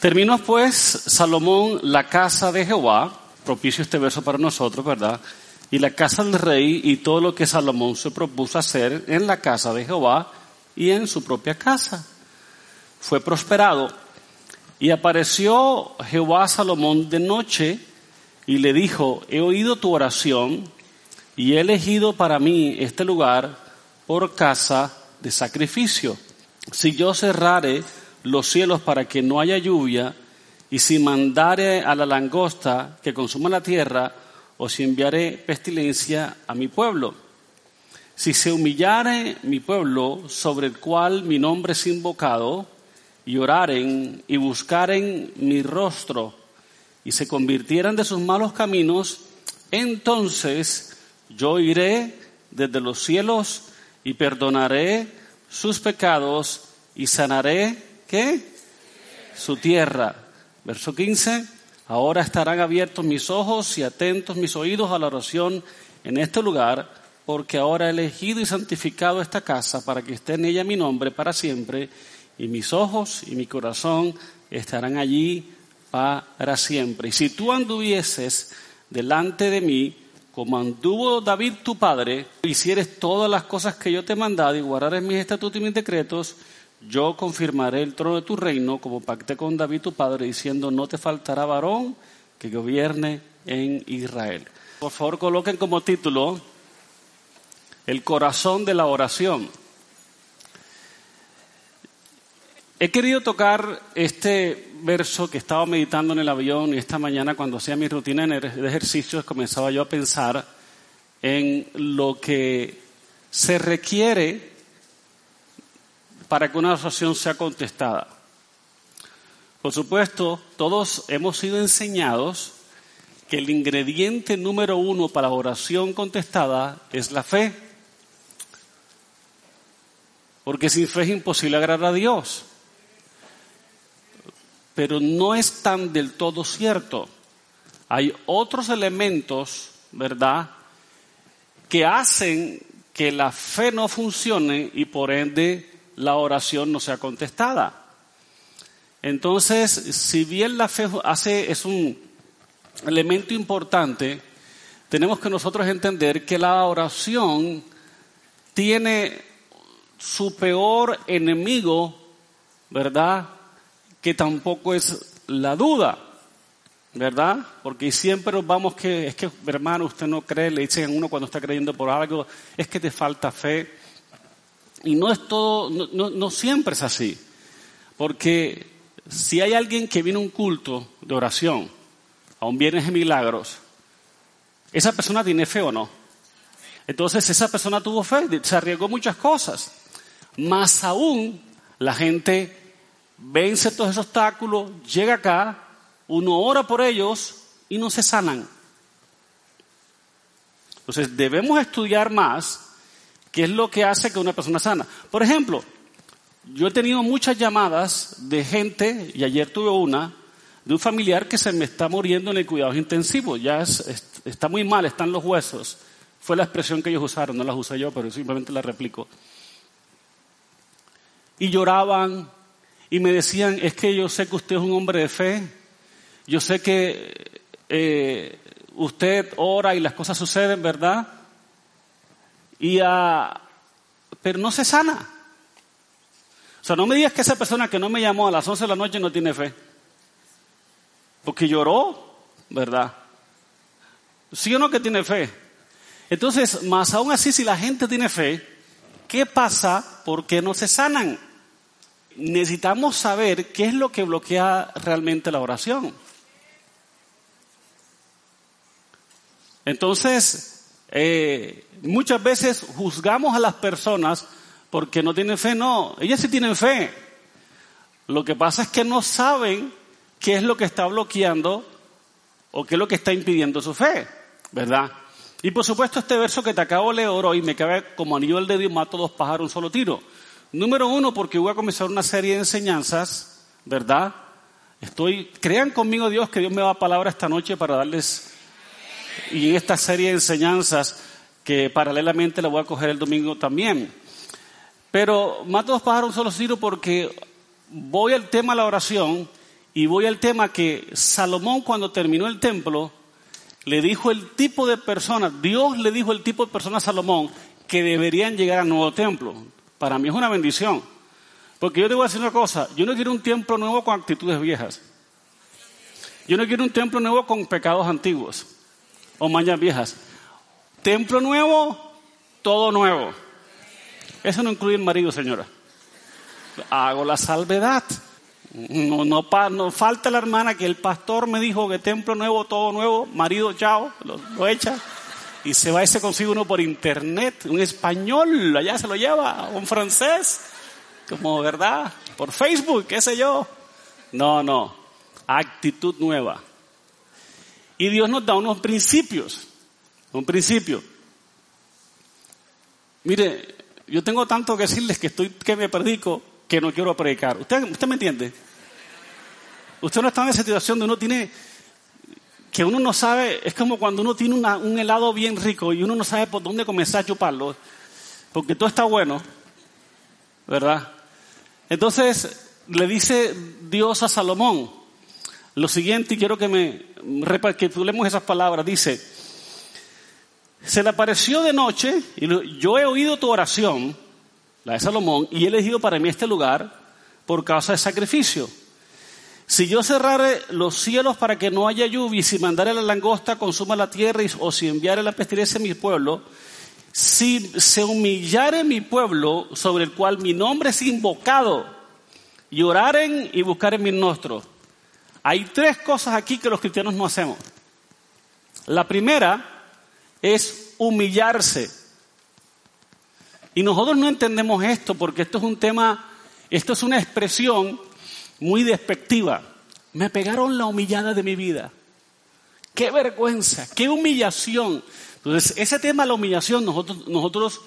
Terminó pues Salomón la casa de Jehová, propicio este verso para nosotros, ¿verdad? Y la casa del rey y todo lo que Salomón se propuso hacer en la casa de Jehová y en su propia casa. Fue prosperado. Y apareció Jehová Salomón de noche y le dijo, he oído tu oración y he elegido para mí este lugar por casa de sacrificio. Si yo cerrare los cielos para que no haya lluvia, y si mandare a la langosta que consuma la tierra, o si enviare pestilencia a mi pueblo. Si se humillare mi pueblo sobre el cual mi nombre es invocado, y oraren y buscaren mi rostro, y se convirtieran de sus malos caminos, entonces yo iré desde los cielos y perdonaré sus pecados y sanaré, ¿qué? Su tierra. Verso 15. Ahora estarán abiertos mis ojos y atentos mis oídos a la oración en este lugar, porque ahora he elegido y santificado esta casa para que esté en ella mi nombre para siempre, y mis ojos y mi corazón estarán allí para siempre. Y si tú anduvieses delante de mí, como anduvo David tu padre, hicieres todas las cosas que yo te he mandado y guardares mis estatutos y mis decretos, yo confirmaré el trono de tu reino, como pacté con David tu padre, diciendo, no te faltará varón que gobierne en Israel. Por favor, coloquen como título el corazón de la oración. He querido tocar este verso que estaba meditando en el avión y esta mañana cuando hacía mi rutina de ejercicios comenzaba yo a pensar en lo que se requiere para que una oración sea contestada. Por supuesto, todos hemos sido enseñados que el ingrediente número uno para oración contestada es la fe. Porque sin fe es imposible agradar a Dios pero no es tan del todo cierto. Hay otros elementos, ¿verdad?, que hacen que la fe no funcione y por ende la oración no sea contestada. Entonces, si bien la fe hace, es un elemento importante, tenemos que nosotros entender que la oración tiene su peor enemigo, ¿verdad? que tampoco es la duda, ¿verdad? Porque siempre vamos que, es que, hermano, usted no cree, le dicen a uno cuando está creyendo por algo, es que te falta fe. Y no es todo, no, no siempre es así. Porque si hay alguien que viene a un culto de oración, a un viernes de milagros, esa persona tiene fe o no. Entonces esa persona tuvo fe, se arriesgó muchas cosas. Más aún, la gente vence todos esos obstáculos, llega acá, uno ora por ellos y no se sanan. Entonces debemos estudiar más qué es lo que hace que una persona sana. Por ejemplo, yo he tenido muchas llamadas de gente, y ayer tuve una, de un familiar que se me está muriendo en el cuidado intensivo, ya está muy mal, están los huesos. Fue la expresión que ellos usaron, no la usé yo, pero simplemente la replico. Y lloraban, y me decían, es que yo sé que usted es un hombre de fe, yo sé que eh, usted ora y las cosas suceden, ¿verdad? Y, uh, pero no se sana. O sea, no me digas que esa persona que no me llamó a las 11 de la noche no tiene fe. Porque lloró, ¿verdad? ¿Sí o no que tiene fe? Entonces, más aún así, si la gente tiene fe, ¿qué pasa? ¿Por qué no se sanan? necesitamos saber qué es lo que bloquea realmente la oración. Entonces, eh, muchas veces juzgamos a las personas porque no tienen fe. No, ellas sí tienen fe. Lo que pasa es que no saben qué es lo que está bloqueando o qué es lo que está impidiendo su fe, ¿verdad? Y por supuesto este verso que te acabo de leer hoy me cabe como anillo del dedo y mato dos pájaros un solo tiro. Número uno, porque voy a comenzar una serie de enseñanzas, ¿verdad? Estoy, crean conmigo Dios que Dios me da palabra esta noche para darles, y en esta serie de enseñanzas, que paralelamente la voy a coger el domingo también. Pero mato dos pájaros solo tiro porque voy al tema de la oración Y voy al tema que Salomón cuando terminó el templo, le dijo el tipo de personas, Dios le dijo el tipo de personas a Salomón que deberían llegar al nuevo templo. Para mí es una bendición. Porque yo te voy a decir una cosa, yo no quiero un templo nuevo con actitudes viejas. Yo no quiero un templo nuevo con pecados antiguos o mañas viejas. Templo nuevo, todo nuevo. Eso no incluye el marido, señora. Hago la salvedad. No, no, no, falta la hermana que el pastor me dijo que templo nuevo, todo nuevo, marido, chao, lo, echa. Y se va ese consigo uno por internet, un español, allá se lo lleva, un francés, como verdad, por Facebook, qué sé yo. No, no, actitud nueva. Y Dios nos da unos principios, un principio. Mire, yo tengo tanto que decirles que estoy, que me predico, que no quiero predicar. ¿Usted, usted me entiende? Usted no está en esa situación donde uno tiene, que uno no sabe, es como cuando uno tiene un helado bien rico y uno no sabe por dónde comenzar a chuparlo, porque todo está bueno, ¿verdad? Entonces le dice Dios a Salomón lo siguiente, y quiero que me recapitulemos esas palabras, dice, se le apareció de noche y yo he oído tu oración, la de Salomón, y he elegido para mí este lugar por causa del sacrificio. Si yo cerrare los cielos para que no haya lluvia, y si mandare la langosta consuma la tierra, o si enviare la pestilencia a mi pueblo, si se humillare mi pueblo sobre el cual mi nombre es invocado, y oraren y buscaren mi rostro. Hay tres cosas aquí que los cristianos no hacemos. La primera es humillarse. Y nosotros no entendemos esto porque esto es un tema, esto es una expresión muy despectiva. Me pegaron la humillada de mi vida. Qué vergüenza, qué humillación. Entonces, ese tema de la humillación, nosotros, nosotros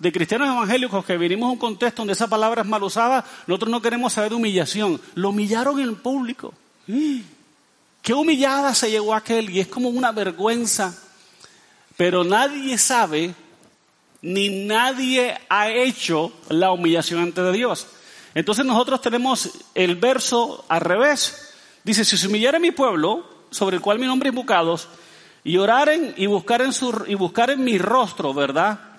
de cristianos evangélicos que venimos a un contexto donde esa palabra es mal usada, nosotros no queremos saber humillación. Lo humillaron en público. Qué humillada se llegó aquel y es como una vergüenza. Pero nadie sabe ni nadie ha hecho la humillación ante Dios. Entonces nosotros tenemos el verso al revés. Dice, si se humillare mi pueblo, sobre el cual mi nombre es invocados, y oraren y buscaren, su, y buscaren mi rostro, ¿verdad?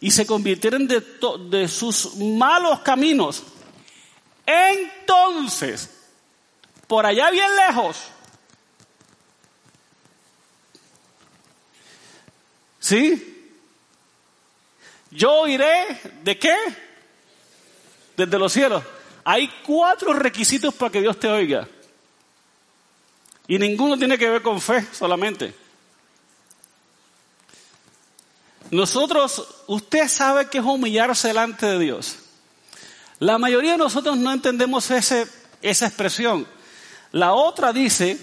Y se convirtieren de, de sus malos caminos. Entonces, por allá bien lejos, ¿sí? Yo iré de qué? Desde los cielos. Hay cuatro requisitos para que Dios te oiga. Y ninguno tiene que ver con fe solamente. Nosotros, usted sabe que es humillarse delante de Dios. La mayoría de nosotros no entendemos ese, esa expresión. La otra dice,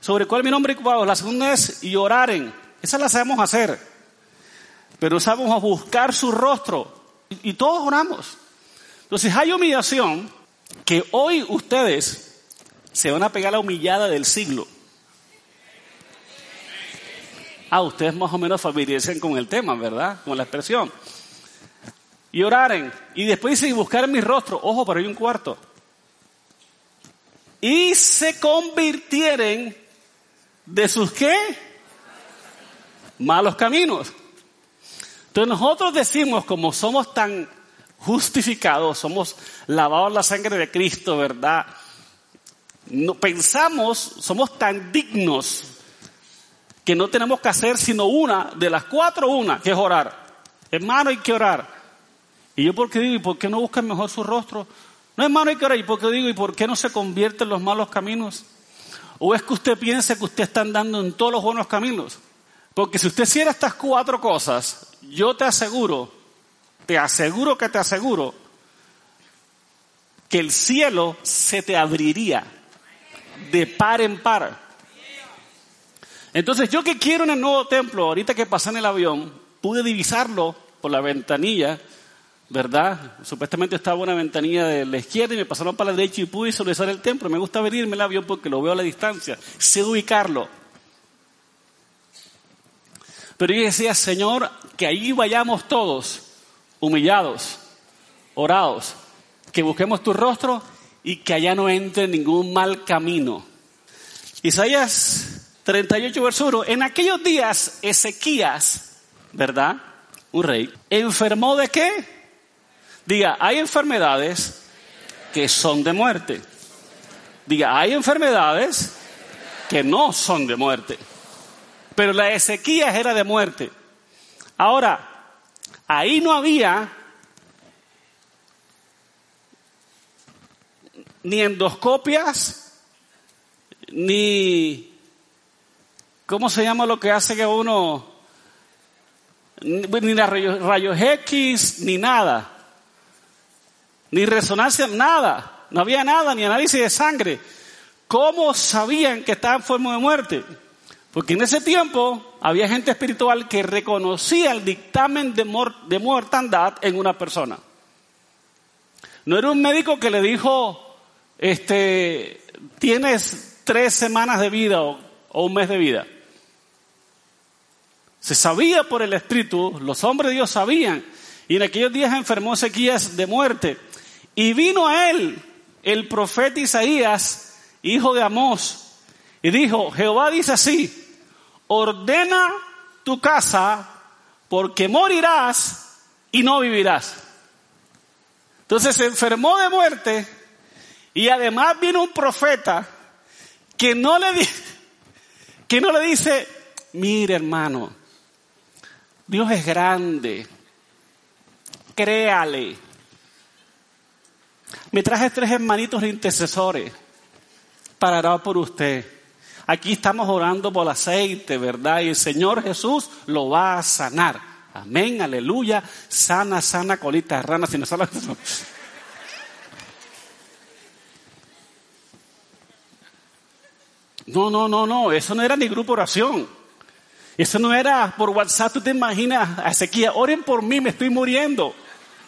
sobre cuál mi nombre ocupado. La segunda es lloraren. Esa la sabemos hacer pero sabemos buscar su rostro y, todos oramos. Entonces hay humillación que hoy ustedes se van a pegar la humillada del siglo. Ah, ustedes más o menos familiarizan con el tema, ¿verdad? Con la expresión. Y oraren. Y después dice, y buscar mi rostro. Ojo, pero hay un cuarto. Y se convirtieren de sus qué? Malos caminos. Entonces nosotros decimos, como somos tan justificados, somos lavados la sangre de Cristo, ¿verdad? No, pensamos, somos tan dignos que no tenemos que hacer sino una, de las cuatro una, que es orar. Hermano, hay que orar. Y yo porque digo, ¿y por qué no buscan mejor su rostro? No, hermano, hay que orar. ¿Y por qué digo, ¿y por qué no se convierte en los malos caminos? ¿O es que usted piensa que usted está andando en todos los buenos caminos? Porque si usted hiciera estas cuatro cosas, yo te aseguro, te aseguro que te aseguro, que el cielo se te abriría de par en par. Entonces, yo que quiero en el nuevo templo, ahorita que pasé en el avión, pude divisarlo por la ventanilla, ¿verdad? Supuestamente estaba una ventanilla de la izquierda y me pasaron para la derecha y pude visualizar el templo. Me gusta venirme el avión porque lo veo a la distancia, sé ubicarlo. Pero yo decía, Señor, que ahí vayamos todos humillados, orados, que busquemos tu rostro y que allá no entre ningún mal camino. Isaías 38, verso 1. En aquellos días, Ezequías, ¿verdad? Un rey, enfermó de qué? Diga, hay enfermedades que son de muerte. Diga, hay enfermedades que no son de muerte. Pero la Ezequías era de muerte. Ahora, ahí no había ni endoscopias, ni, ¿cómo se llama lo que hace que uno, ni rayos, rayos X, ni nada, ni resonancia, nada, no había nada, ni análisis de sangre. ¿Cómo sabían que estaba enfermo de muerte? Porque en ese tiempo había gente espiritual que reconocía el dictamen de, de mortandad en una persona. No era un médico que le dijo, este, tienes tres semanas de vida o, un mes de vida. Se sabía por el Espíritu, los hombres de Dios sabían, y en aquellos días enfermó Ezequías de muerte. Y vino a él el profeta Isaías, hijo de Amós, y dijo, Jehová dice así, ordena tu casa porque morirás y no vivirás. Entonces se enfermó de muerte y además vino un profeta que no le, que no le dice, mire hermano, Dios es grande, créale. Me traje tres hermanitos intercesores para orar por usted. Aquí estamos orando por el aceite, ¿verdad? Y el Señor Jesús lo va a sanar. Amén, aleluya. Sana, sana, colita rana. Si no No, no, no, no, eso no era ni grupo oración. Eso no era por WhatsApp, tú te imaginas Ezequiel, oren por mí, me estoy muriendo.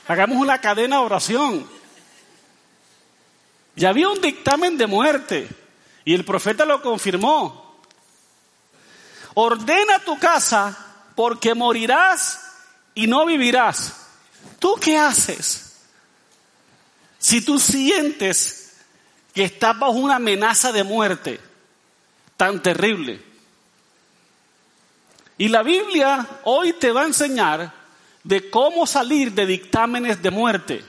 Hagamos una cadena de oración. Ya había un dictamen de muerte y el profeta lo confirmó. Ordena tu casa porque morirás y no vivirás. ¿Tú qué haces? Si tú sientes que estás bajo una amenaza de muerte, tan terrible. Y la Biblia hoy te va a enseñar de cómo salir de dictámenes de muerte.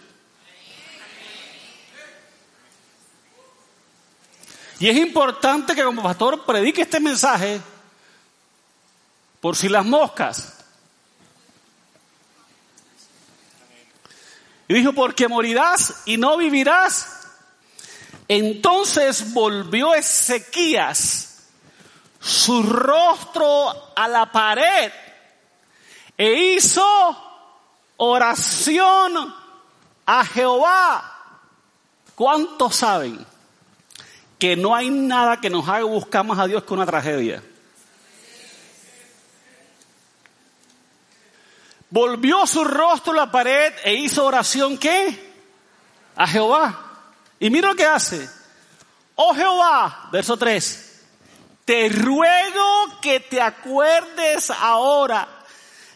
Y es importante que como pastor predique este mensaje por si las moscas. Y dijo, porque morirás y no vivirás. Entonces volvió Ezequías su rostro a la pared e hizo oración a Jehová. ¿Cuántos saben que no hay nada que nos haga buscar más a Dios que una tragedia? Volvió su rostro a la pared e hizo oración ¿qué? A Jehová. Y mira lo que hace. Oh Jehová, verso 3 te ruego que te acuerdes ahora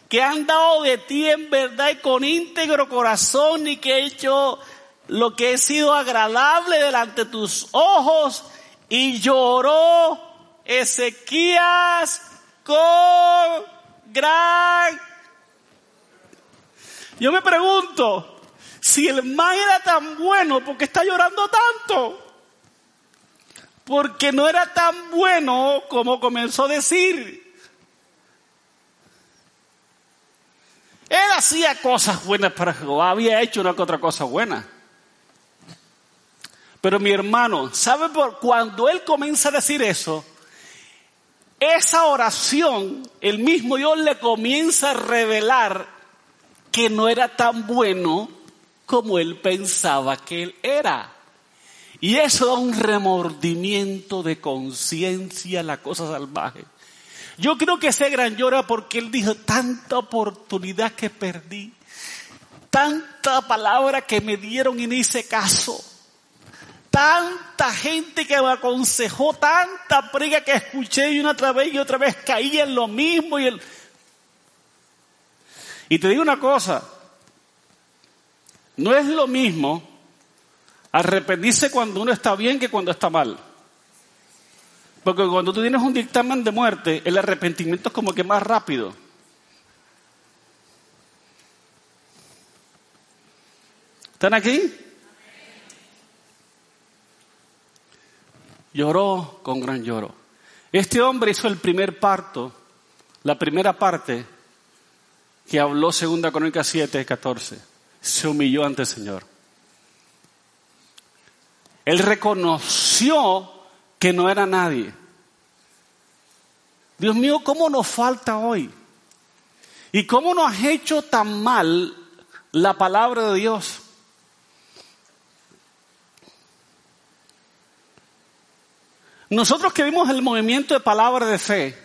que han dado de ti en verdad y con íntegro corazón y que he hecho lo que he sido agradable delante de tus ojos y lloró Ezequías con gran... Yo me pregunto, si el mal era tan bueno, ¿por qué está llorando tanto? Porque no era tan bueno como comenzó a decir. Él hacía cosas buenas para Jehová, había hecho una que otra cosa buena. Pero mi hermano, ¿sabe por cuando él comienza a decir eso? Esa oración, el mismo Dios le comienza a revelar que no era tan bueno como él pensaba que él era. Y eso da un remordimiento de conciencia a la cosa salvaje. Yo creo que ese gran llora porque él dijo, tanta oportunidad que perdí, tanta palabra que me dieron y no hice caso, tanta gente que me aconsejó, tanta prega que escuché y una otra vez y otra vez caía en lo mismo y el... Y te digo una cosa, no es lo mismo Arrepentirse cuando uno está bien que cuando está mal. Porque cuando tú tienes un dictamen de muerte, el arrepentimiento es como que más rápido. ¿Están aquí? Lloró con gran lloro. Este hombre hizo el primer parto, la primera parte que habló 2 Crónica 7, 14. Se humilló ante el Señor. Él reconoció que no era nadie. Dios mío, ¿cómo nos falta hoy? ¿Y cómo nos ha hecho tan mal la palabra de Dios? Nosotros que vimos el movimiento de palabra de fe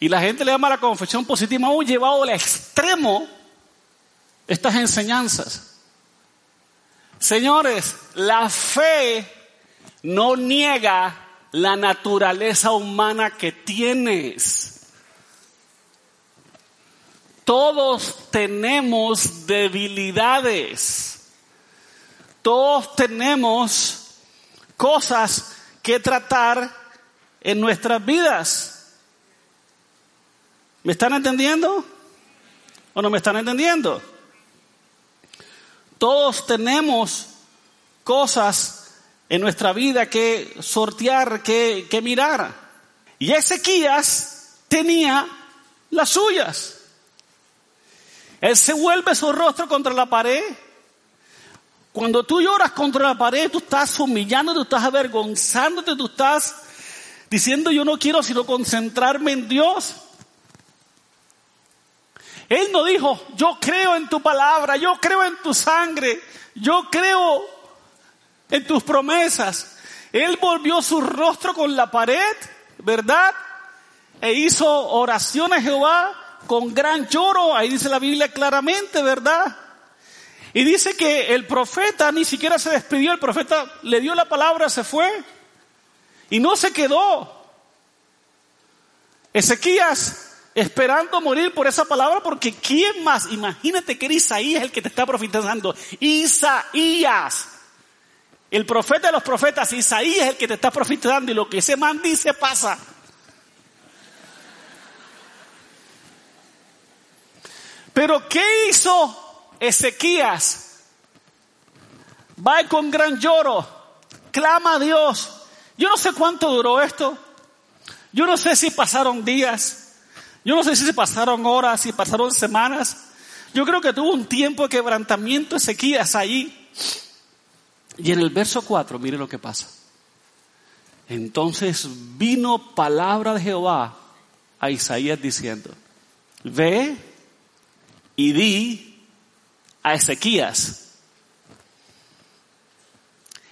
y la gente le llama la confesión positiva, hemos llevado al extremo estas enseñanzas. Señores, la fe no niega la naturaleza humana que tienes. Todos tenemos debilidades. Todos tenemos cosas que tratar en nuestras vidas. ¿Me están entendiendo? ¿O no me están entendiendo? Todos tenemos cosas en nuestra vida que sortear, que, que mirar. Y Ezequías tenía las suyas. Él se vuelve su rostro contra la pared cuando tú lloras contra la pared, tú estás humillando, tú estás avergonzándote, tú estás diciendo yo no quiero sino concentrarme en Dios. Él no dijo, yo creo en tu palabra, yo creo en tu sangre, yo creo en tus promesas. Él volvió su rostro con la pared, ¿verdad? E hizo oración a Jehová con gran lloro, ahí dice la Biblia claramente, ¿verdad? Y dice que el profeta ni siquiera se despidió, el profeta le dio la palabra, se fue y no se quedó. Ezequías esperando morir por esa palabra porque ¿quién más? Imagínate que era Isaías el que te está profetizando. Isaías. El profeta de los profetas, Isaías es el que te está profetizando y lo que ese man dice pasa. Pero ¿qué hizo Ezequías va con gran lloro, clama a Dios. Yo no sé cuánto duró esto. Yo no sé si pasaron días. Yo no sé si se pasaron horas, si pasaron semanas. Yo creo que tuvo un tiempo de quebrantamiento Ezequías ahí. Y en el verso 4, mire lo que pasa. Entonces vino palabra de Jehová a Isaías diciendo, ve y di a Ezequías.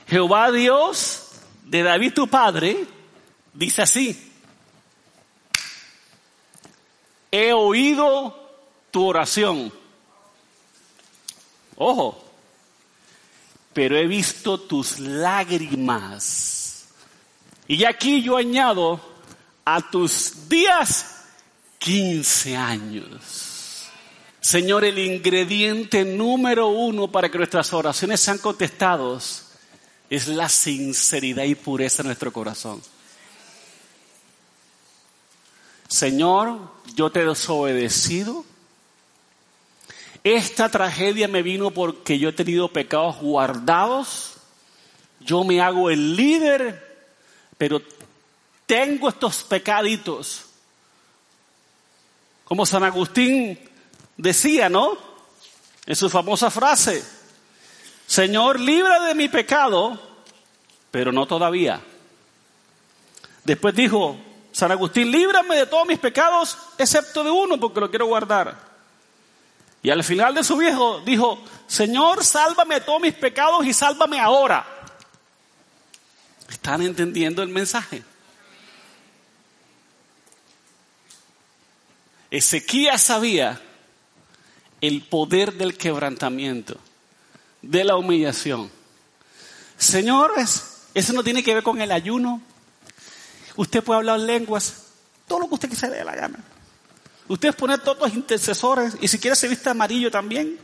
Jehová Dios de David tu padre dice así, he oído tu oración. Ojo, pero he visto tus lágrimas. Y aquí yo añado a tus días 15 años. Señor, el ingrediente número uno para que nuestras oraciones sean contestadas es la sinceridad y pureza de nuestro corazón. Señor, yo te he desobedecido. Esta tragedia me vino porque yo he tenido pecados guardados. Yo me hago el líder, pero tengo estos pecaditos. Como San Agustín decía, ¿no? En su famosa frase, Señor, libra de mi pecado, pero no todavía. Después dijo, San Agustín, líbrame de todos mis pecados, excepto de uno, porque lo quiero guardar. Y al final de su viejo dijo, Señor, sálvame de todos mis pecados y sálvame ahora. ¿Están entendiendo el mensaje? Ezequías sabía el poder del quebrantamiento, de la humillación. Señores, eso no tiene que ver con el ayuno. Usted puede hablar lenguas, todo lo que usted le dé la gana. Usted pone todos los intercesores y si quiere se viste amarillo también.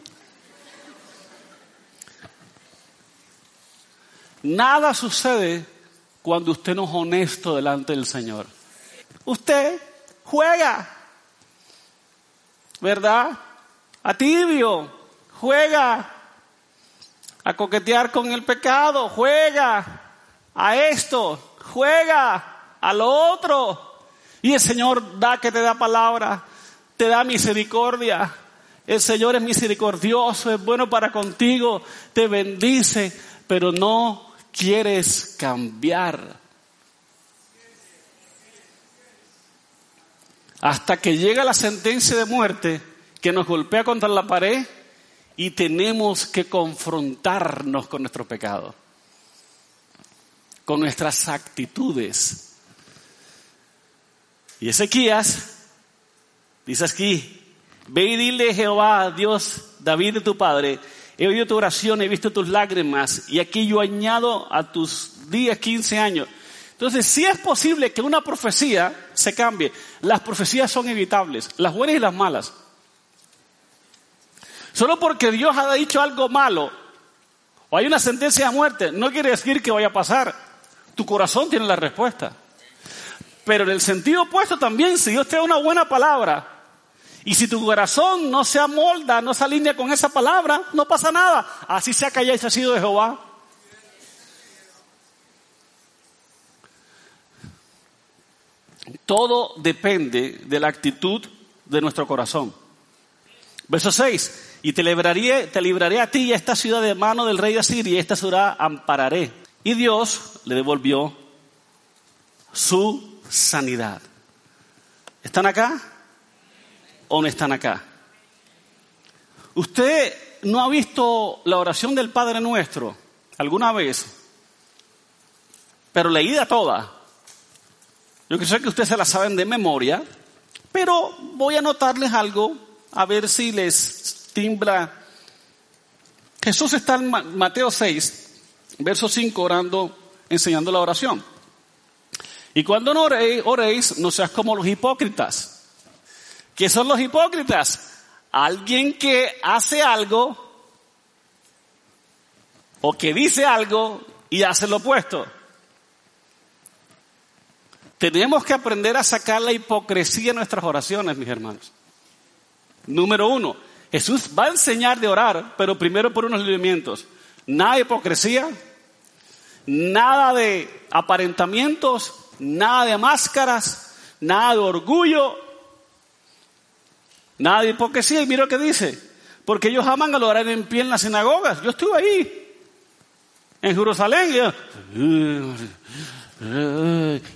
Nada sucede cuando usted no es honesto delante del Señor. Usted juega, ¿verdad? A tibio, juega a coquetear con el pecado, juega a esto, juega a lo otro. Y el Señor da que te da palabra, te da misericordia. El Señor es misericordioso, es bueno para contigo, te bendice, pero no quieres cambiar. Hasta que llega la sentencia de muerte que nos golpea contra la pared y tenemos que confrontarnos con nuestro pecado, con nuestras actitudes. Y Ezequías dice aquí, ve y dile Jehová, Dios, David de tu padre, he oído tu oración, he visto tus lágrimas y aquí yo añado a tus días 15 años. Entonces, si es posible que una profecía se cambie, las profecías son evitables, las buenas y las malas. Solo porque Dios ha dicho algo malo o hay una sentencia de muerte, no quiere decir que vaya a pasar. Tu corazón tiene la respuesta. Pero en el sentido opuesto también, si Dios te da una buena palabra y si tu corazón no se amolda, no se alinea con esa palabra, no pasa nada. Así sea que hayáis sido de Jehová. Todo depende de la actitud de nuestro corazón. Verso 6 y te libraré, te libraré a ti y a esta ciudad de mano del rey de Asiria y esta ciudad ampararé. Y Dios le devolvió su sanidad. ¿Están acá o no están acá? ¿Usted no ha visto la oración del Padre Nuestro alguna vez? Pero leída toda. Yo sé que ustedes se la saben de memoria, pero voy a anotarles algo a ver si les timbra. Jesús está en Mateo 6, verso 5, orando, enseñando la oración. Y cuando no oréis, no seas como los hipócritas. ¿Qué son los hipócritas? Alguien que hace algo o que dice algo y hace lo opuesto. Tenemos que aprender a sacar la hipocresía en nuestras oraciones, mis hermanos. Número uno, Jesús va a enseñar de orar, pero primero por unos lineamientos. Nada de hipocresía, nada de aparentamientos, nada de máscaras, nada de orgullo, nada de hipocresía. Y mira lo que dice, porque ellos aman al orar en pie en las sinagogas. Yo estuve ahí, en Jerusalén,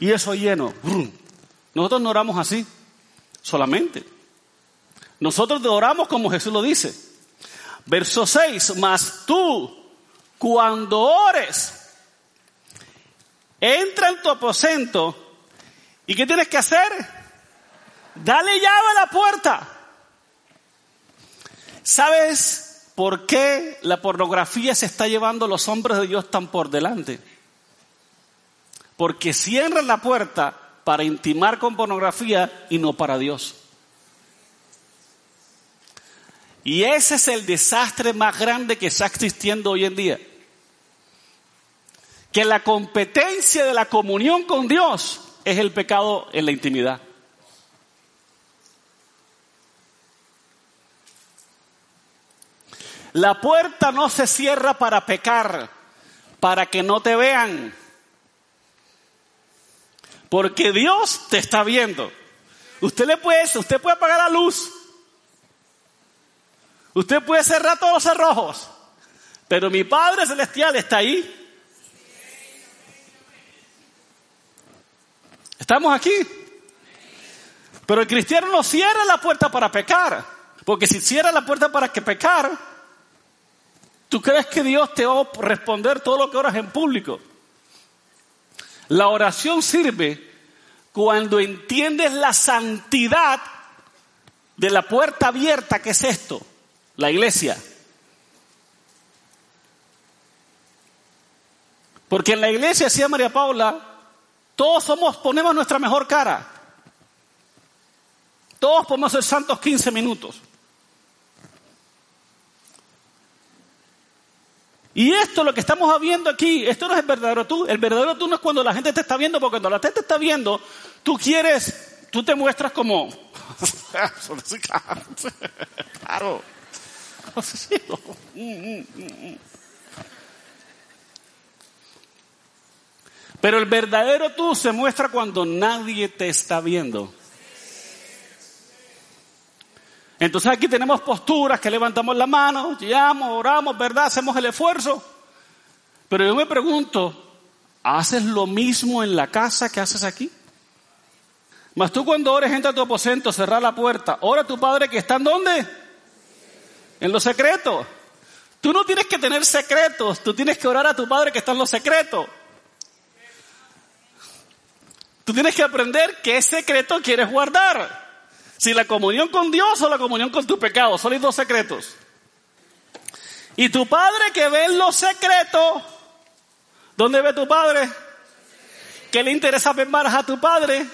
y eso lleno. Nosotros no oramos así, solamente. Nosotros oramos como Jesús lo dice. Verso 6, mas tú, cuando ores, entra en tu aposento y ¿qué tienes que hacer? Dale llave a la puerta. ¿Sabes por qué la pornografía se está llevando a los hombres de Dios tan por delante? Porque cierran la puerta para intimar con pornografía y no para Dios. Y ese es el desastre más grande que está existiendo hoy en día. Que la competencia de la comunión con Dios es el pecado en la intimidad. La puerta no se cierra para pecar, para que no te vean. Porque Dios te está viendo. Usted le puede, usted puede apagar la luz, Usted puede cerrar todos los cerrojos, pero mi Padre Celestial está ahí. ¿Estamos aquí? Pero el cristiano no cierra la puerta para pecar, porque si cierra la puerta para que pecar, ¿tú crees que Dios te va a responder todo lo que oras en público? La oración sirve cuando entiendes la santidad de la puerta abierta que es esto la iglesia. Porque en la iglesia, decía María Paula, todos somos, ponemos nuestra mejor cara. Todos podemos ser santos 15 minutos. Y esto, lo que estamos viendo aquí, esto no es el verdadero tú. El verdadero tú no es cuando la gente te está viendo, porque cuando la gente te está viendo, tú quieres, tú te muestras como... claro. Pero el verdadero tú se muestra cuando nadie te está viendo. Entonces aquí tenemos posturas que levantamos la mano, llamamos, oramos, ¿verdad? Hacemos el esfuerzo. Pero yo me pregunto, ¿haces lo mismo en la casa que haces aquí? Mas tú cuando ores, entra a tu aposento, cerrar la puerta. Ora a tu padre que está en dónde? En los secretos. Tú no tienes que tener secretos, tú tienes que orar a tu padre que está en los secretos. Tú tienes que aprender qué secreto quieres guardar. Si la comunión con Dios o la comunión con tu pecado. Son los dos secretos. Y tu padre que ve en los secretos, ¿dónde ve tu padre? ¿Qué le interesa ver más a tu padre?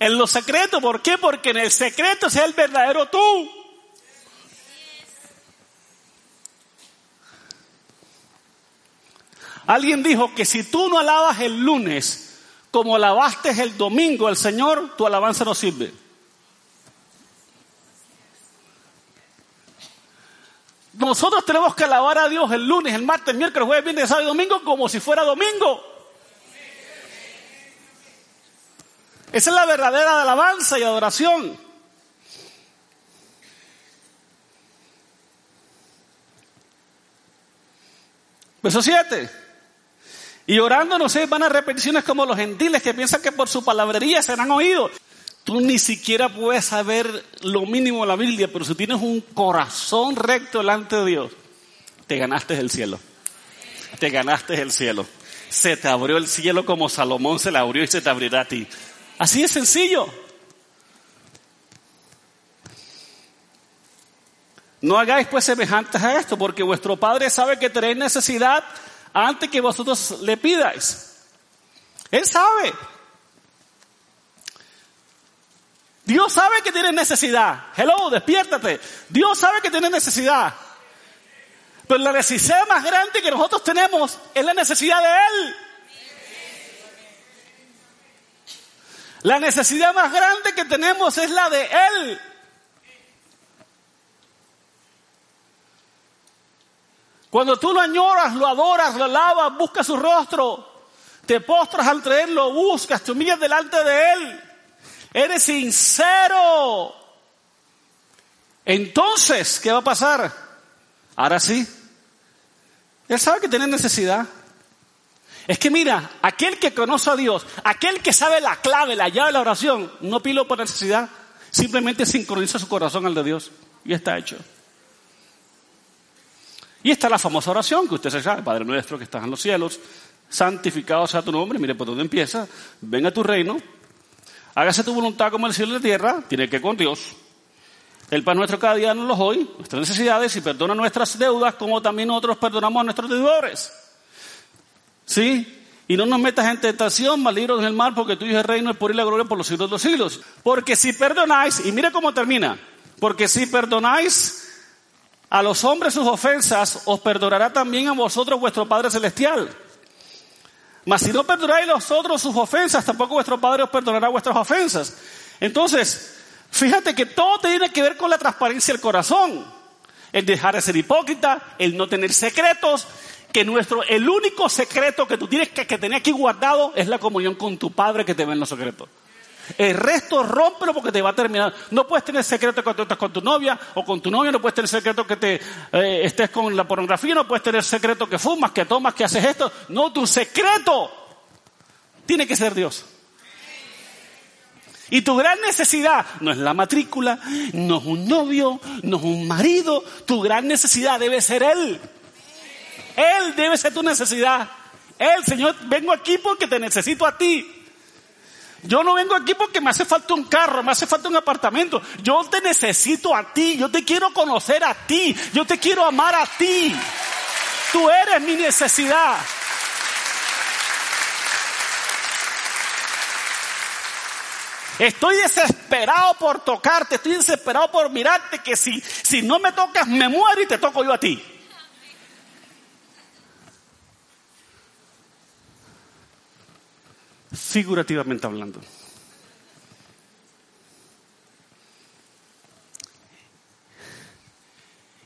En los secretos. ¿Por qué? Porque en el secreto es el verdadero tú. Alguien dijo que si tú no alabas el lunes como alabaste el domingo al Señor, tu alabanza no sirve. Nosotros tenemos que alabar a Dios el lunes, el martes, el miércoles, jueves, viernes, sábado y domingo como si fuera domingo. Esa es la verdadera alabanza y adoración. Verso 7. Y orando no se van a repeticiones como los gentiles que piensan que por su palabrería serán oídos. Tú ni siquiera puedes saber lo mínimo de la Biblia, pero si tienes un corazón recto delante de Dios, te ganaste el cielo. Te ganaste el cielo. Se te abrió el cielo como Salomón se le abrió y se te abrirá a ti. Así de sencillo. No hagáis pues semejantes a esto, porque vuestro Padre sabe que tenéis necesidad antes que vosotros le pidáis. Él sabe. Dios sabe que tienes necesidad. Hello, despiértate. Dios sabe que tienes necesidad. Pero la necesidad más grande que nosotros tenemos es la necesidad de Él. La necesidad más grande que tenemos es la de Él. Cuando tú lo añoras, lo adoras, lo alabas, buscas su rostro, te postras ante Él, lo buscas, te humillas delante de Él eres sincero. Entonces, ¿qué va a pasar? Ahora sí. Él sabe que tiene necesidad. Es que mira, aquel que conoce a Dios, aquel que sabe la clave, la llave de la oración, no pilo por necesidad, simplemente sincroniza su corazón al de Dios y está hecho. Y está la famosa oración que usted se sabe, Padre nuestro que estás en los cielos, santificado sea tu nombre, mire por dónde empieza, venga tu reino, Hágase tu voluntad como el cielo y la tierra, tiene que con Dios. El pan nuestro cada día nos lo hoy, nuestras necesidades y perdona nuestras deudas como también nosotros perdonamos a nuestros deudores. ¿Sí? Y no nos metas en tentación, mal en el mal, porque tuyo es el reino, el poder y la gloria por los siglos de los siglos. Porque si perdonáis, y mire cómo termina, porque si perdonáis a los hombres sus ofensas, os perdonará también a vosotros vuestro Padre Celestial. Mas si no perdonáis los otros sus ofensas, tampoco vuestro Padre os perdonará vuestras ofensas. Entonces, fíjate que todo tiene que ver con la transparencia del corazón. El dejar de ser hipócrita, el no tener secretos, que nuestro, el único secreto que tú tienes que, que tener aquí guardado es la comunión con tu Padre que te ve en los secretos. El resto rómpelo porque te va a terminar. No puedes tener secreto cuando estás con tu novia o con tu novia, no puedes tener secreto que te eh, estés con la pornografía, no puedes tener secreto que fumas, que tomas, que haces esto. No, tu secreto tiene que ser Dios. Y tu gran necesidad no es la matrícula, no es un novio, no es un marido, tu gran necesidad debe ser Él. Él debe ser tu necesidad. Él, Señor, vengo aquí porque te necesito a ti. Yo no vengo aquí porque me hace falta un carro, me hace falta un apartamento. Yo te necesito a ti, yo te quiero conocer a ti, yo te quiero amar a ti. Tú eres mi necesidad. Estoy desesperado por tocarte, estoy desesperado por mirarte que si, si no me tocas me muero y te toco yo a ti. Figurativamente hablando.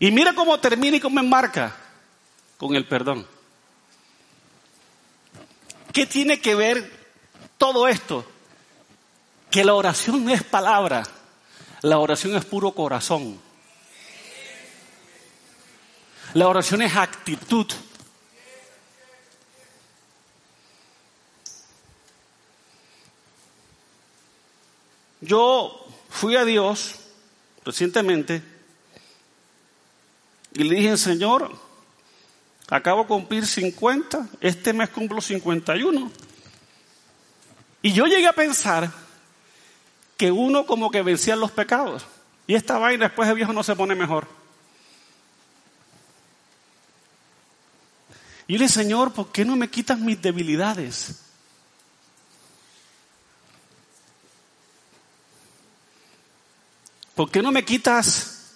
Y mira cómo termina y cómo enmarca con el perdón. ¿Qué tiene que ver todo esto? Que la oración no es palabra, la oración es puro corazón. La oración es actitud. Yo fui a Dios recientemente y le dije, Señor, acabo de cumplir 50, este mes cumplo 51. Y yo llegué a pensar que uno como que vencía los pecados. Y esta vaina después de viejo no se pone mejor. Y le dije, Señor, ¿por qué no me quitas mis debilidades? ¿Por qué no me quitas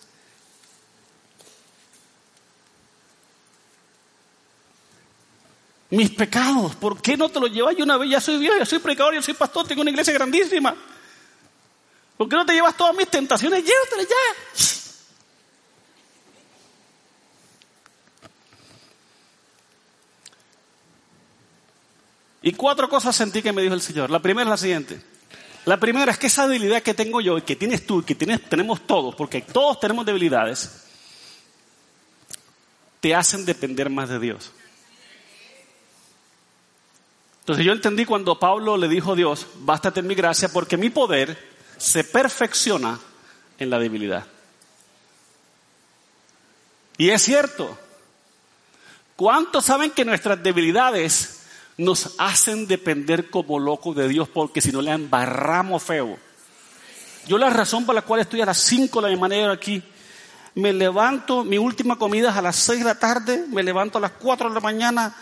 mis pecados. ¿Por qué no te los llevas? Yo una vez ya soy Dios, ya soy pecador, yo soy pastor, tengo una iglesia grandísima. ¿Por qué no te llevas todas mis tentaciones? Llévatelas ya. Y cuatro cosas sentí que me dijo el Señor. La primera es la siguiente. La primera es que esa debilidad que tengo yo y que tienes tú y que tenemos todos, porque todos tenemos debilidades, te hacen depender más de Dios. Entonces yo entendí cuando Pablo le dijo a Dios, bástate en mi gracia porque mi poder se perfecciona en la debilidad. Y es cierto. ¿Cuántos saben que nuestras debilidades nos hacen depender como locos de Dios porque si no le embarramos feo? Yo la razón por la cual estoy a las 5 de la mañana aquí, me levanto, mi última comida es a las 6 de la tarde, me levanto a las 4 de la mañana,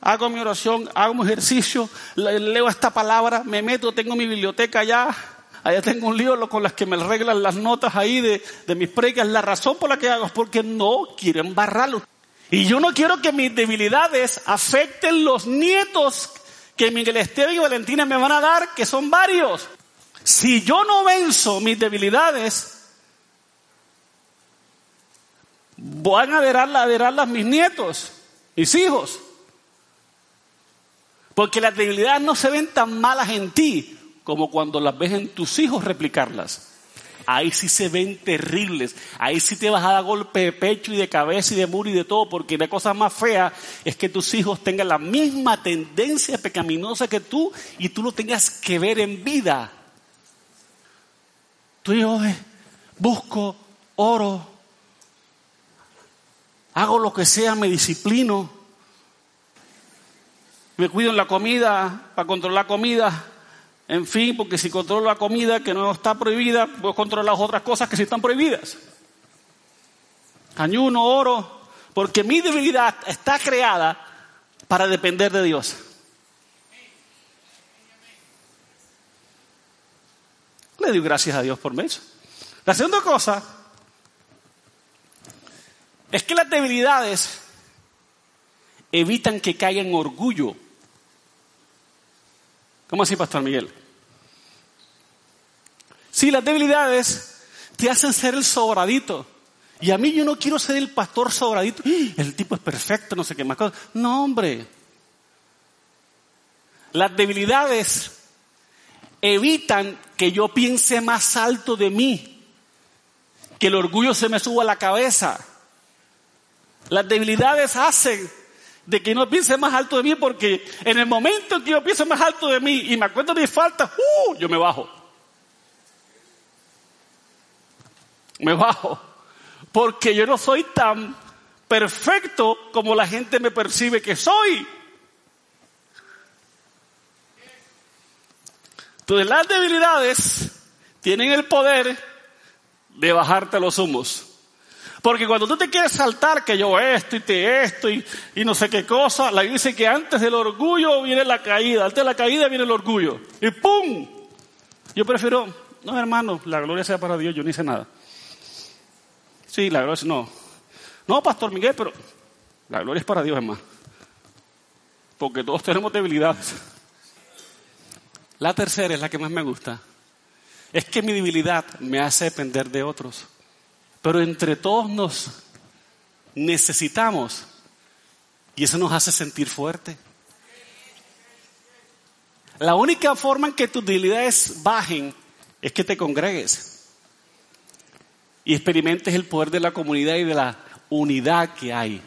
hago mi oración, hago mi ejercicio, leo esta palabra, me meto, tengo mi biblioteca allá, allá tengo un libro con las que me arreglan las notas ahí de, mis precas. La razón por la que hago es porque no quiero embarrarlo. Y yo no quiero que mis debilidades afecten los nietos que Miguel Esteban y Valentina me van a dar, que son varios. Si yo no venzo mis debilidades, van a verarlas mis nietos, mis hijos. Porque las debilidades no se ven tan malas en ti como cuando las ves en tus hijos replicarlas. Ahí sí se ven terribles. Ahí sí te vas a dar golpe de pecho y de cabeza y de muro y de todo. Porque la cosa más fea es que tus hijos tengan la misma tendencia pecaminosa que tú y tú lo tengas que ver en vida. Tú y yo busco oro, hago lo que sea, me disciplino me cuido en la comida para controlar la comida. En fin, porque si controlo la comida que no está prohibida, puedo controlar otras cosas que sí están prohibidas. Añuno, oro, porque mi debilidad está creada para depender de Dios. Le doy gracias a Dios por eso. La segunda cosa es que las debilidades evitan que caiga en orgullo ¿Cómo así, Pastor Miguel? Si las debilidades te hacen ser el sobradito. Y a mí yo no quiero ser el pastor sobradito. El tipo es perfecto, no sé qué más cosas. No, hombre. Las debilidades evitan que yo piense más alto de mí. Que el orgullo se me suba a la cabeza. Las debilidades hacen de que no piense más alto de mí, porque en el momento en que yo pienso más alto de mí y me acuerdo de mis faltas, ¡uh! yo me bajo. Me bajo. Porque yo no soy tan perfecto como la gente me percibe que soy. Entonces las debilidades tienen el poder de bajarte los humos. Porque cuando tú te quieres saltar que yo esto y te esto y, no sé qué cosa, la dice que antes del orgullo viene la caída, antes de la caída viene el orgullo. Y ¡pum! Yo prefiero, no hermano, la gloria sea para Dios, yo no hice nada. Sí, la gloria no. No, Pastor Miguel, pero la gloria es para Dios, hermano. Porque todos tenemos debilidades. La tercera es la que más me gusta. Es que mi debilidad me hace depender de otros. Pero entre todos nos necesitamos y eso nos hace sentir fuerte. La única forma en que tus debilidades bajen es que te congregues y experimentes el poder de la comunidad y de la unidad que hay.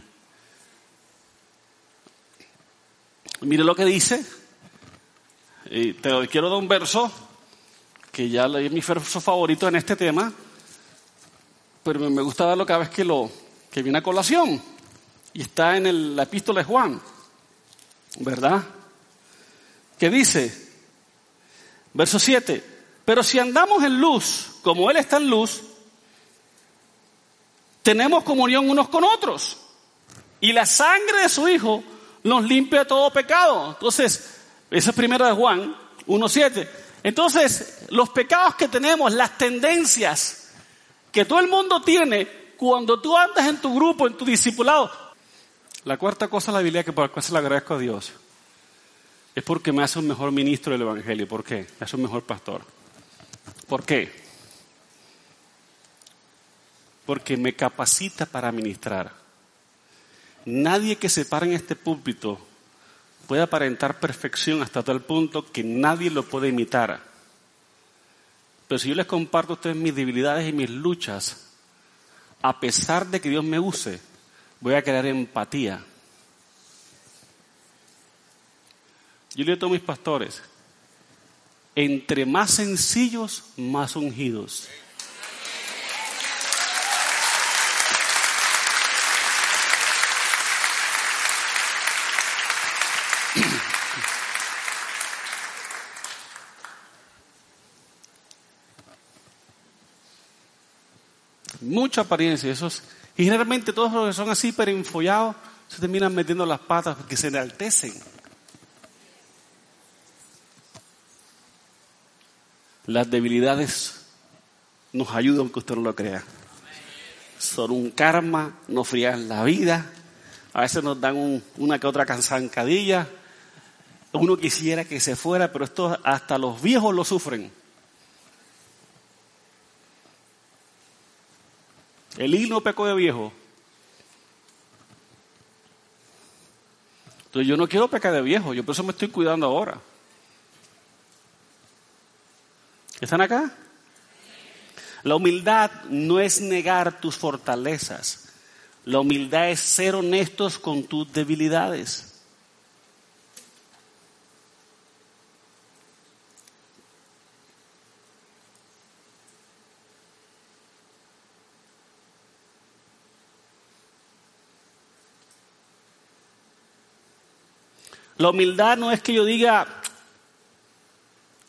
Mire lo que dice. Y te quiero dar un verso que ya leí mi verso favorito en este tema, pero me gusta darlo cada vez que lo que viene a colación. Y está en el, la epístola de Juan, ¿verdad? Que dice, verso 7, pero si andamos en luz, como Él está en luz, tenemos comunión unos con otros. Y la sangre de su Hijo nos limpia de todo pecado. Entonces, esa es primera de Juan 1.7. Entonces, los pecados que tenemos, las tendencias que todo el mundo tiene, cuando tú andas en tu grupo, en tu discipulado. La cuarta cosa la Biblia que por la cual se le agradezco a Dios es porque me hace un mejor ministro del Evangelio. ¿Por qué? Me hace un mejor pastor. ¿Por qué? porque me capacita para ministrar. Nadie que se pare en este púlpito puede aparentar perfección hasta tal punto que nadie lo puede imitar. Pero si yo les comparto a ustedes mis debilidades y mis luchas, a pesar de que Dios me use, voy a crear empatía. Yo le digo a mis pastores, entre más sencillos, más ungidos. Mucha apariencia. Esos, y generalmente todos los que son así, pero enfollados, se terminan metiendo las patas porque se enaltecen. Las debilidades nos ayudan aunque usted no lo crea. Son un karma, nos frían la vida. A veces nos dan una que otra cansancadilla. Uno quisiera que se fuera, pero esto hasta los viejos lo sufren. El hilo pecó de viejo. Entonces yo no quiero pecar de viejo, yo por eso me estoy cuidando ahora. ¿Están acá? La humildad no es negar tus fortalezas. La humildad es ser honestos con tus debilidades. La humildad no es que yo diga,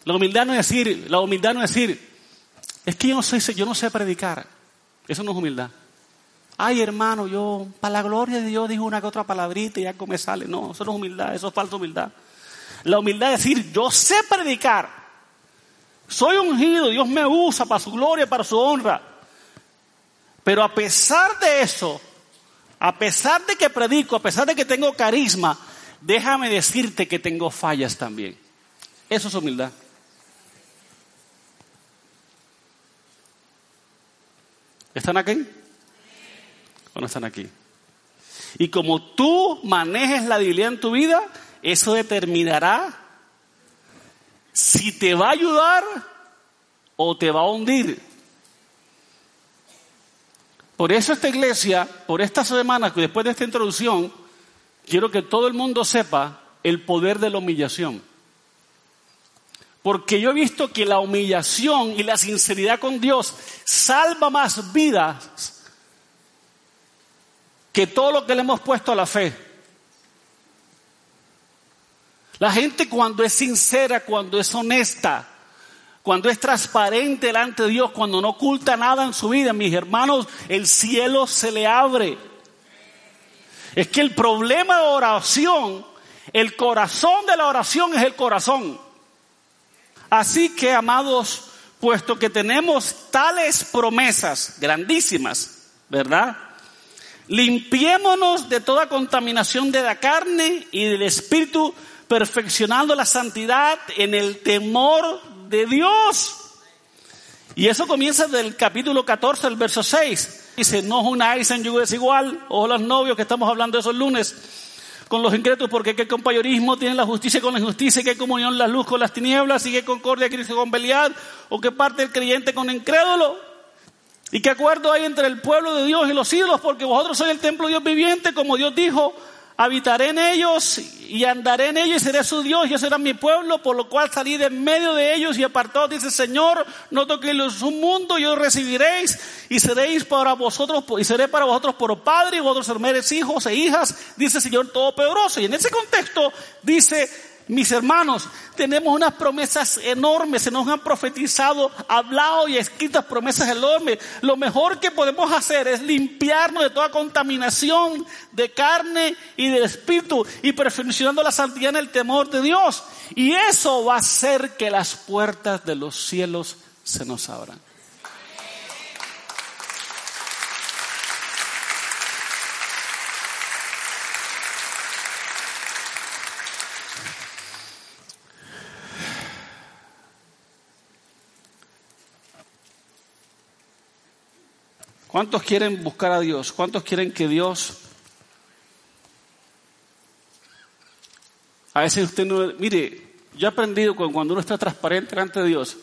la humildad no es decir, la humildad no es decir, es que yo no sé, yo no sé predicar. Eso no es humildad. Ay, hermano, yo, para la gloria de Dios, digo una que otra palabrita y ya me sale. No, eso no es humildad, eso es falsa humildad. La humildad es decir, yo sé predicar. Soy ungido, Dios me usa para su gloria, para su honra. Pero a pesar de eso, a pesar de que predico, a pesar de que tengo carisma, déjame decirte que tengo fallas también. Eso es humildad. ¿Están aquí? ¿O no están aquí? Y como tú manejes la debilidad en tu vida, eso determinará si te va a ayudar o te va a hundir. Por eso esta iglesia, por esta semana, después de esta introducción, quiero que todo el mundo sepa el poder de la humillación. Porque yo he visto que la humillación y la sinceridad con Dios salva más vidas que todo lo que le hemos puesto a la fe. La gente cuando es sincera, cuando es honesta, cuando es transparente delante de Dios, cuando no oculta nada en su vida, mis hermanos, el cielo se le abre. Es que el problema de oración, el corazón de la oración es el corazón. Así que, amados, puesto que tenemos tales promesas grandísimas, ¿verdad? Limpiémonos de toda contaminación de la carne y del espíritu perfeccionando la santidad en el temor de Dios. Y eso comienza del capítulo 14, el verso 6. Dice, no unáis en yugo desigual, o los novios que estamos hablando esos lunes, con los incrédulos, porque qué compañerismo tiene la justicia con la injusticia, qué comunión la luz con las tinieblas, y qué concordia Cristo con Belial, o qué parte el creyente con incrédulo. ¿Y qué acuerdo hay entre el pueblo de Dios y los ídolos? Porque vosotros sois el templo de Dios viviente, como Dios dijo, habitaré en ellos y andaré en ellos y seré su Dios, yo será mi pueblo, por lo cual salí de medio de ellos y apartados, dice Señor, no toquéis un mundo y os recibiréis y seréis para vosotros, y seré para vosotros por padre y vosotros seréis hijos e hijas, dice el Señor Todopoderoso. Y en ese contexto dice, mis hermanos, tenemos unas promesas enormes, se nos han profetizado, hablado y escritas promesas enormes. Lo mejor que podemos hacer es limpiarnos de toda contaminación de carne y de espíritu y perfeccionando la santidad en el temor de Dios. Y eso va a hacer que las puertas de los cielos se nos abran. ¿Cuántos quieren buscar a Dios? ¿Cuántos quieren que Dios... A veces usted no... Mire, yo he aprendido que cuando uno está transparente ante Dios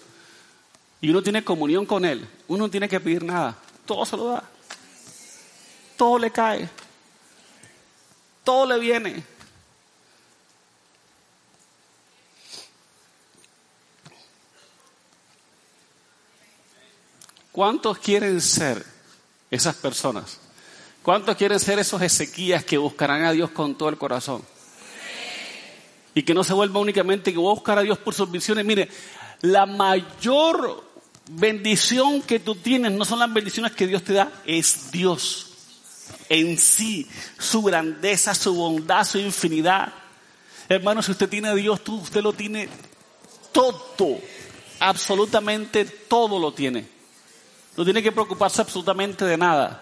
y uno tiene comunión con Él, uno no tiene que pedir nada. Todo se lo da. Todo le cae. Todo le viene. ¿Cuántos quieren ser esas personas? ¿Cuántos quieren ser esos Ezequías que buscarán a Dios con todo el corazón? Y que no se vuelva únicamente que voy a buscar a Dios por sus visiones. Mire, la mayor bendición que tú tienes no son las bendiciones que Dios te da, es Dios en sí, su grandeza, su bondad, su infinidad. Hermano, si usted tiene a Dios, tú, usted lo tiene todo, absolutamente todo lo tiene. No tiene que preocuparse absolutamente de nada,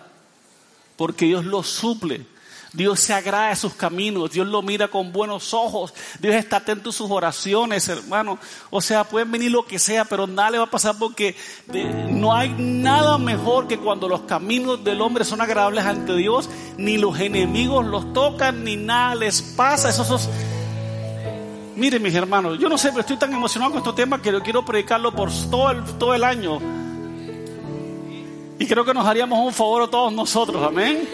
porque Dios lo suple. Dios se agrada de sus caminos, Dios lo mira con buenos ojos, Dios está atento a sus oraciones, hermano. O sea, pueden venir lo que sea, pero nada le va a pasar porque no hay nada mejor que cuando los caminos del hombre son agradables ante Dios, ni los enemigos los tocan, ni nada les pasa. Eso, es Miren mis hermanos, yo no sé, pero estoy tan emocionado con este tema que yo quiero predicarlo por todo todo el año. Y creo que nos haríamos un favor a todos nosotros, amén.